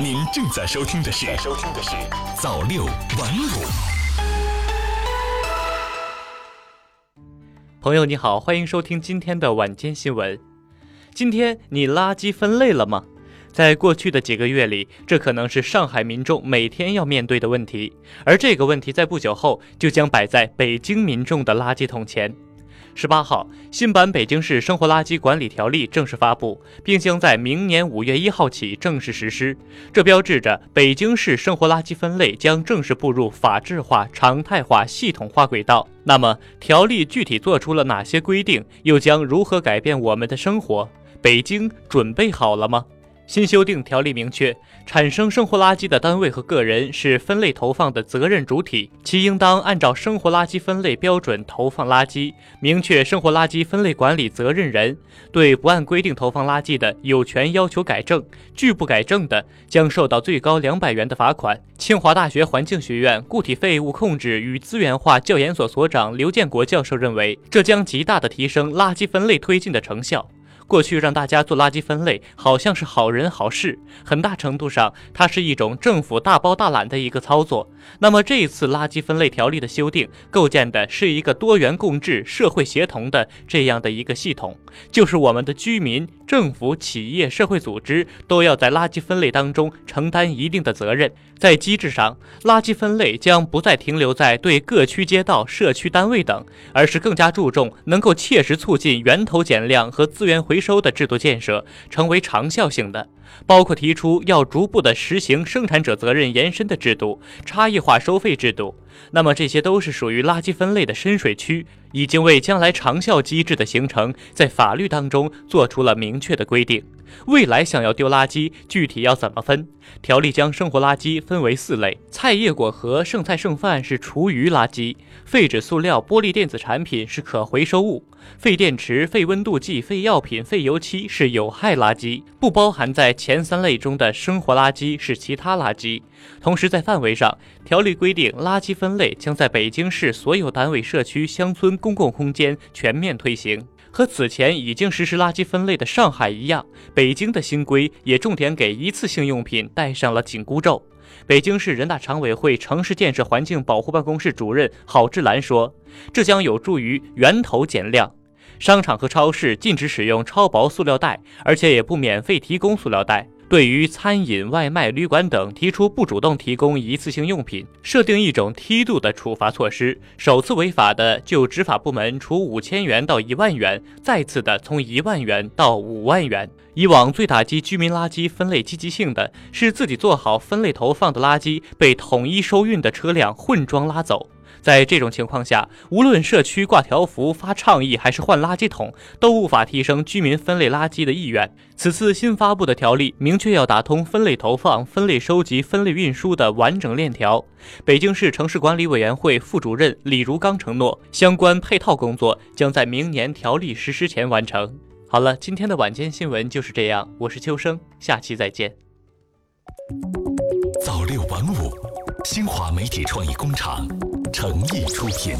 您正在收听的是《收听的是早六晚五》。朋友你好，欢迎收听今天的晚间新闻。今天你垃圾分类了吗？在过去的几个月里，这可能是上海民众每天要面对的问题，而这个问题在不久后就将摆在北京民众的垃圾桶前。十八号，新版《北京市生活垃圾管理条例》正式发布，并将在明年五月一号起正式实施。这标志着北京市生活垃圾分类将正式步入法制化、常态化、系统化轨道。那么，条例具体做出了哪些规定，又将如何改变我们的生活？北京准备好了吗？新修订条例明确，产生生活垃圾的单位和个人是分类投放的责任主体，其应当按照生活垃圾分类标准投放垃圾。明确生活垃圾分类管理责任人，对不按规定投放垃圾的，有权要求改正，拒不改正的，将受到最高两百元的罚款。清华大学环境学院固体废物控制与资源化教研所所长刘建国教授认为，这将极大的提升垃圾分类推进的成效。过去让大家做垃圾分类，好像是好人好事，很大程度上它是一种政府大包大揽的一个操作。那么这一次垃圾分类条例的修订，构建的是一个多元共治、社会协同的这样的一个系统，就是我们的居民、政府、企业、社会组织都要在垃圾分类当中承担一定的责任。在机制上，垃圾分类将不再停留在对各区街道、社区单位等，而是更加注重能够切实促进源头减量和资源回收的制度建设，成为长效性的。包括提出要逐步的实行生产者责任延伸的制度、差异化收费制度。那么这些都是属于垃圾分类的深水区，已经为将来长效机制的形成，在法律当中做出了明确的规定。未来想要丢垃圾，具体要怎么分？条例将生活垃圾分为四类：菜叶果核、剩菜剩饭是厨余垃圾；废纸塑料、玻璃电子产品是可回收物；废电池、废温度计、废药品、废油漆是有害垃圾，不包含在前三类中的生活垃圾是其他垃圾。同时，在范围上，条例规定垃圾分类将在北京市所有单位、社区、乡村公共空间全面推行。和此前已经实施垃圾分类的上海一样，北京的新规也重点给一次性用品戴上了紧箍咒。北京市人大常委会城市建设环境保护办公室主任郝志兰说：“这将有助于源头减量。商场和超市禁止使用超薄塑料袋，而且也不免费提供塑料袋。”对于餐饮、外卖、旅馆等提出不主动提供一次性用品，设定一种梯度的处罚措施。首次违法的，就执法部门处五千元到一万元；再次的，从一万元到五万元。以往最打击居民垃圾分类积极性的是自己做好分类投放的垃圾被统一收运的车辆混装拉走。在这种情况下，无论社区挂条幅、发倡议，还是换垃圾桶，都无法提升居民分类垃圾的意愿。此次新发布的条例明确要打通分类投放、分类收集、分类运输的完整链条。北京市城市管理委员会副主任李如刚承诺，相关配套工作将在明年条例实施前完成。好了，今天的晚间新闻就是这样，我是秋生，下期再见。新华媒体创意工厂。诚意出品。